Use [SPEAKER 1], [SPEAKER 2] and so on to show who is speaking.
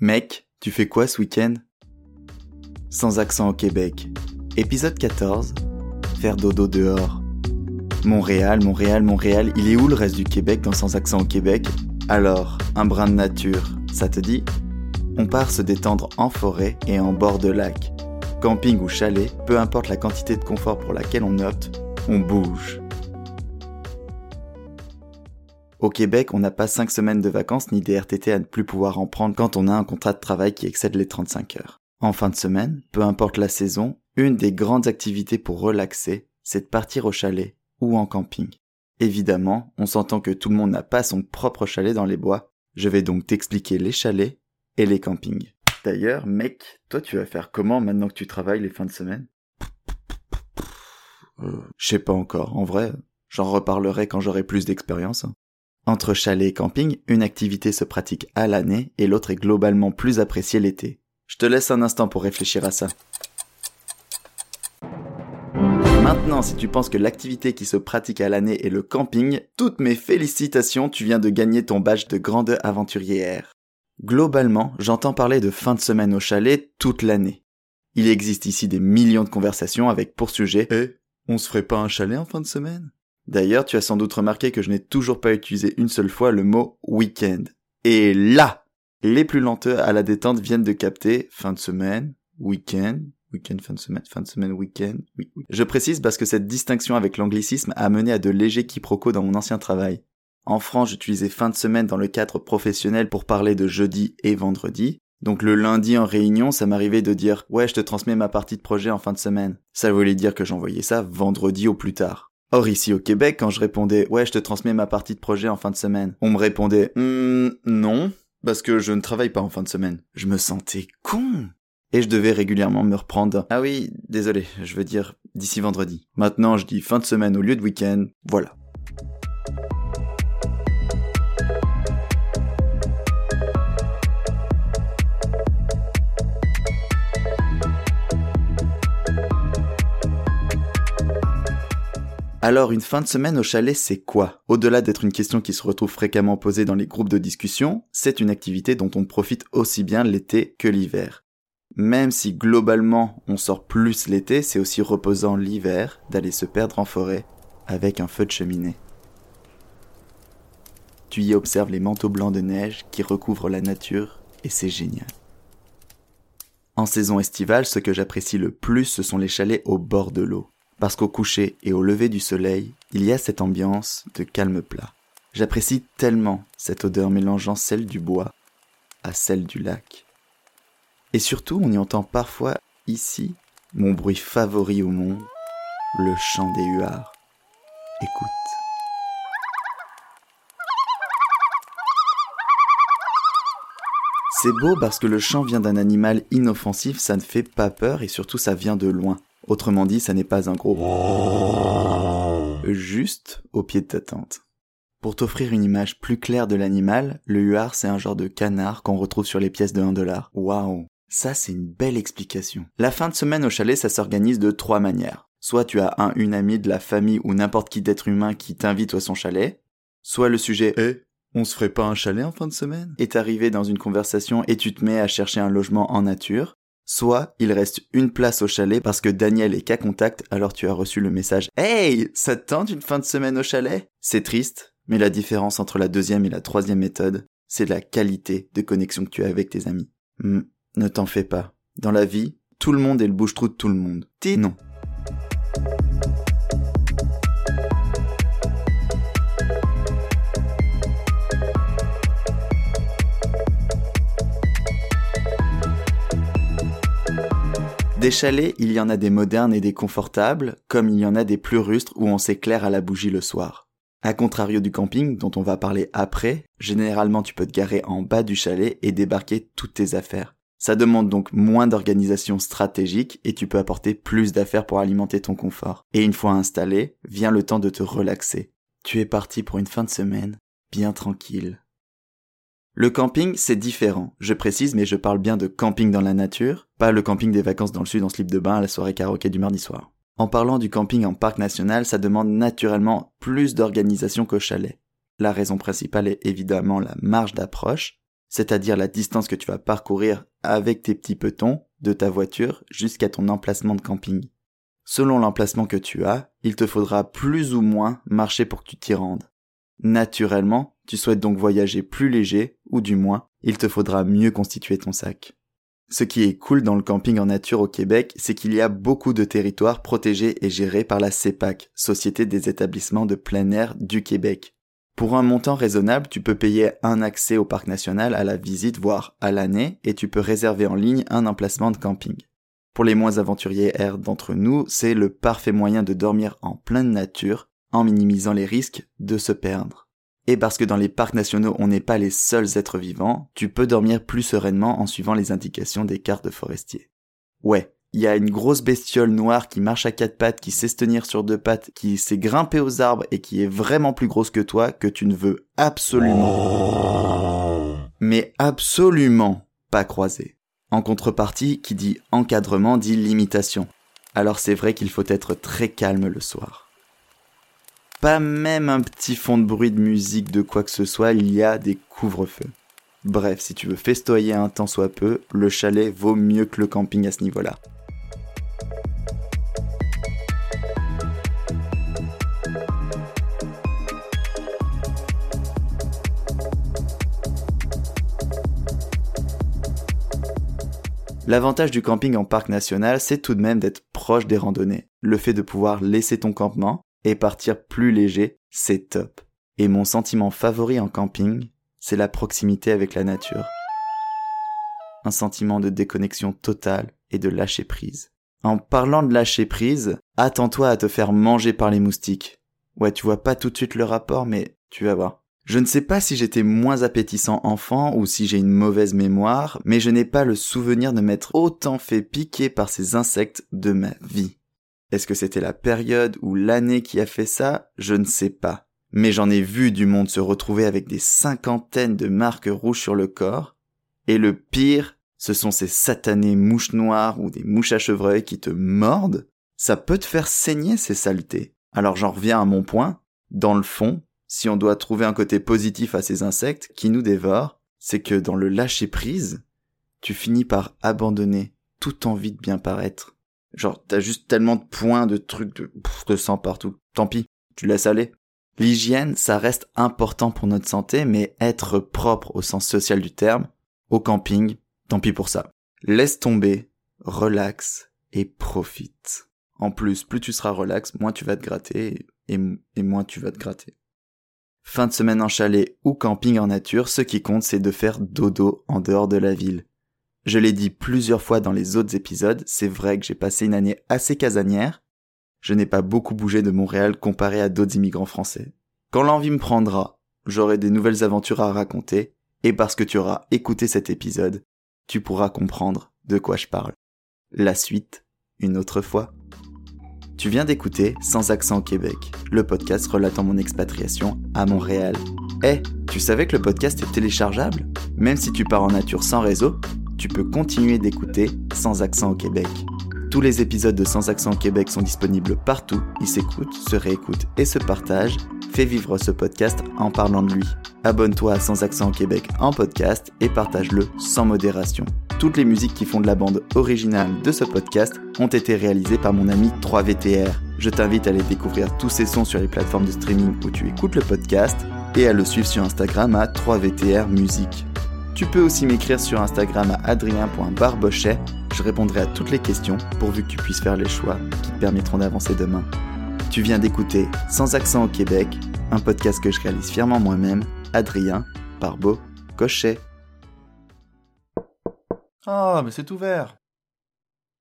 [SPEAKER 1] Mec, tu fais quoi ce week-end? Sans accent au Québec. Épisode 14. Faire dodo dehors. Montréal, Montréal, Montréal, il est où le reste du Québec dans Sans accent au Québec? Alors, un brin de nature, ça te dit? On part se détendre en forêt et en bord de lac. Camping ou chalet, peu importe la quantité de confort pour laquelle on opte, on bouge. Au Québec, on n'a pas 5 semaines de vacances ni des RTT à ne plus pouvoir en prendre quand on a un contrat de travail qui excède les 35 heures. En fin de semaine, peu importe la saison, une des grandes activités pour relaxer, c'est de partir au chalet ou en camping. Évidemment, on s'entend que tout le monde n'a pas son propre chalet dans les bois. Je vais donc t'expliquer les chalets et les campings. D'ailleurs, mec, toi tu vas faire comment maintenant que tu travailles les fins de semaine? Euh, Je sais pas encore, en vrai, j'en reparlerai quand j'aurai plus d'expérience. Entre chalet et camping, une activité se pratique à l'année et l'autre est globalement plus appréciée l'été. Je te laisse un instant pour réfléchir à ça. Maintenant, si tu penses que l'activité qui se pratique à l'année est le camping, toutes mes félicitations, tu viens de gagner ton badge de grande aventurière. Globalement, j'entends parler de fin de semaine au chalet toute l'année. Il existe ici des millions de conversations avec pour sujet Eh, on se ferait pas un chalet en fin de semaine? D'ailleurs, tu as sans doute remarqué que je n'ai toujours pas utilisé une seule fois le mot week-end. Et là, les plus lenteux à la détente viennent de capter fin de semaine, week-end, week-end, fin de semaine, fin de semaine, week-end, oui. Je précise parce que cette distinction avec l'anglicisme a mené à de légers quiproquos dans mon ancien travail. En France, j'utilisais fin de semaine dans le cadre professionnel pour parler de jeudi et vendredi. Donc le lundi en réunion, ça m'arrivait de dire ouais, je te transmets ma partie de projet en fin de semaine. Ça voulait dire que j'envoyais ça vendredi au plus tard. Or ici au Québec, quand je répondais ouais, je te transmets ma partie de projet en fin de semaine, on me répondait Hum, non, parce que je ne travaille pas en fin de semaine. Je me sentais con. Et je devais régulièrement me reprendre. Ah oui, désolé, je veux dire d'ici vendredi. Maintenant, je dis fin de semaine au lieu de week-end. Voilà. Alors une fin de semaine au chalet, c'est quoi? Au-delà d'être une question qui se retrouve fréquemment posée dans les groupes de discussion, c'est une activité dont on profite aussi bien l'été que l'hiver. Même si globalement on sort plus l'été, c'est aussi reposant l'hiver d'aller se perdre en forêt avec un feu de cheminée. Tu y observes les manteaux blancs de neige qui recouvrent la nature et c'est génial. En saison estivale, ce que j'apprécie le plus, ce sont les chalets au bord de l'eau parce qu'au coucher et au lever du soleil, il y a cette ambiance de calme plat. J'apprécie tellement cette odeur mélangeant celle du bois à celle du lac. Et surtout, on y entend parfois ici mon bruit favori au monde, le chant des huards. Écoute. C'est beau parce que le chant vient d'un animal inoffensif, ça ne fait pas peur et surtout ça vient de loin. Autrement dit, ça n'est pas un gros juste au pied de ta tente. Pour t'offrir une image plus claire de l'animal, le huard c'est un genre de canard qu'on retrouve sur les pièces de 1 dollar. Waouh Ça c'est une belle explication. La fin de semaine au chalet ça s'organise de trois manières. Soit tu as un, une amie de la famille ou n'importe qui d'être humain qui t'invite à son chalet. Soit le sujet Eh, on se ferait pas un chalet en fin de semaine? Est arrivé dans une conversation et tu te mets à chercher un logement en nature. Soit il reste une place au chalet parce que Daniel est qu'à contact, alors tu as reçu le message Hey, ça te tente une fin de semaine au chalet? C'est triste, mais la différence entre la deuxième et la troisième méthode, c'est la qualité de connexion que tu as avec tes amis. Hmm, ne t'en fais pas. Dans la vie, tout le monde est le bouche-trou de tout le monde. T'es non. Des chalets, il y en a des modernes et des confortables, comme il y en a des plus rustres où on s'éclaire à la bougie le soir. A contrario du camping, dont on va parler après, généralement tu peux te garer en bas du chalet et débarquer toutes tes affaires. Ça demande donc moins d'organisation stratégique et tu peux apporter plus d'affaires pour alimenter ton confort. Et une fois installé, vient le temps de te relaxer. Tu es parti pour une fin de semaine, bien tranquille. Le camping, c'est différent. Je précise, mais je parle bien de camping dans la nature, pas le camping des vacances dans le sud en slip de bain à la soirée karaoké du mardi soir. En parlant du camping en parc national, ça demande naturellement plus d'organisation qu'au chalet. La raison principale est évidemment la marge d'approche. c'est-à-dire la distance que tu vas parcourir avec tes petits petons de ta voiture jusqu'à ton emplacement de camping. Selon l'emplacement que tu as, il te faudra plus ou moins marcher pour que tu t'y rendes. Naturellement, tu souhaites donc voyager plus léger, ou du moins, il te faudra mieux constituer ton sac. Ce qui est cool dans le camping en nature au Québec, c'est qu'il y a beaucoup de territoires protégés et gérés par la CEPAC, Société des établissements de plein air du Québec. Pour un montant raisonnable, tu peux payer un accès au parc national à la visite, voire à l'année, et tu peux réserver en ligne un emplacement de camping. Pour les moins aventuriers d'entre nous, c'est le parfait moyen de dormir en pleine nature, en minimisant les risques de se perdre. Et parce que dans les parcs nationaux on n'est pas les seuls êtres vivants, tu peux dormir plus sereinement en suivant les indications des cartes de. Ouais, il y a une grosse bestiole noire qui marche à quatre pattes, qui sait se tenir sur deux pattes, qui sait grimper aux arbres et qui est vraiment plus grosse que toi, que tu ne veux absolument, mais absolument pas croiser. En contrepartie, qui dit encadrement dit limitation. Alors c'est vrai qu'il faut être très calme le soir. Pas même un petit fond de bruit de musique de quoi que ce soit, il y a des couvre-feux. Bref, si tu veux festoyer un temps soit peu, le chalet vaut mieux que le camping à ce niveau-là. L'avantage du camping en parc national, c'est tout de même d'être proche des randonnées. Le fait de pouvoir laisser ton campement et partir plus léger, c'est top. Et mon sentiment favori en camping, c'est la proximité avec la nature. Un sentiment de déconnexion totale et de lâcher prise. En parlant de lâcher prise, attends-toi à te faire manger par les moustiques. Ouais, tu vois pas tout de suite le rapport, mais tu vas voir. Je ne sais pas si j'étais moins appétissant enfant ou si j'ai une mauvaise mémoire, mais je n'ai pas le souvenir de m'être autant fait piquer par ces insectes de ma vie. Est-ce que c'était la période ou l'année qui a fait ça? Je ne sais pas. Mais j'en ai vu du monde se retrouver avec des cinquantaines de marques rouges sur le corps. Et le pire, ce sont ces satanées mouches noires ou des mouches à chevreuil qui te mordent. Ça peut te faire saigner ces saletés. Alors j'en reviens à mon point. Dans le fond, si on doit trouver un côté positif à ces insectes qui nous dévorent, c'est que dans le lâcher prise, tu finis par abandonner toute envie de bien paraître. Genre, t'as juste tellement de points, de trucs, de, de sang partout. Tant pis, tu laisses aller. L'hygiène, ça reste important pour notre santé, mais être propre au sens social du terme, au camping, tant pis pour ça. Laisse tomber, relax et profite. En plus, plus tu seras relax, moins tu vas te gratter et, et moins tu vas te gratter. Fin de semaine en chalet ou camping en nature, ce qui compte c'est de faire dodo en dehors de la ville. Je l'ai dit plusieurs fois dans les autres épisodes, c'est vrai que j'ai passé une année assez casanière. Je n'ai pas beaucoup bougé de Montréal comparé à d'autres immigrants français. Quand l'envie me prendra, j'aurai des nouvelles aventures à raconter, et parce que tu auras écouté cet épisode, tu pourras comprendre de quoi je parle. La suite, une autre fois. Tu viens d'écouter Sans accent au Québec, le podcast relatant mon expatriation à Montréal. Eh, tu savais que le podcast est téléchargeable? Même si tu pars en nature sans réseau, tu peux continuer d'écouter Sans accent au Québec. Tous les épisodes de Sans accent au Québec sont disponibles partout, ils s'écoutent, se réécoutent et se partagent. Fais vivre ce podcast en parlant de lui. Abonne-toi à Sans accent au Québec en podcast et partage-le sans modération. Toutes les musiques qui font de la bande originale de ce podcast ont été réalisées par mon ami 3VTR. Je t'invite à aller découvrir tous ces sons sur les plateformes de streaming où tu écoutes le podcast et à le suivre sur Instagram à 3VTR Musique. Tu peux aussi m'écrire sur Instagram à adrien.barbochet. Je répondrai à toutes les questions pourvu que tu puisses faire les choix qui te permettront d'avancer demain. Tu viens d'écouter Sans accent au Québec, un podcast que je réalise fièrement moi-même, Adrien Barbeau Cochet.
[SPEAKER 2] Ah, mais c'est ouvert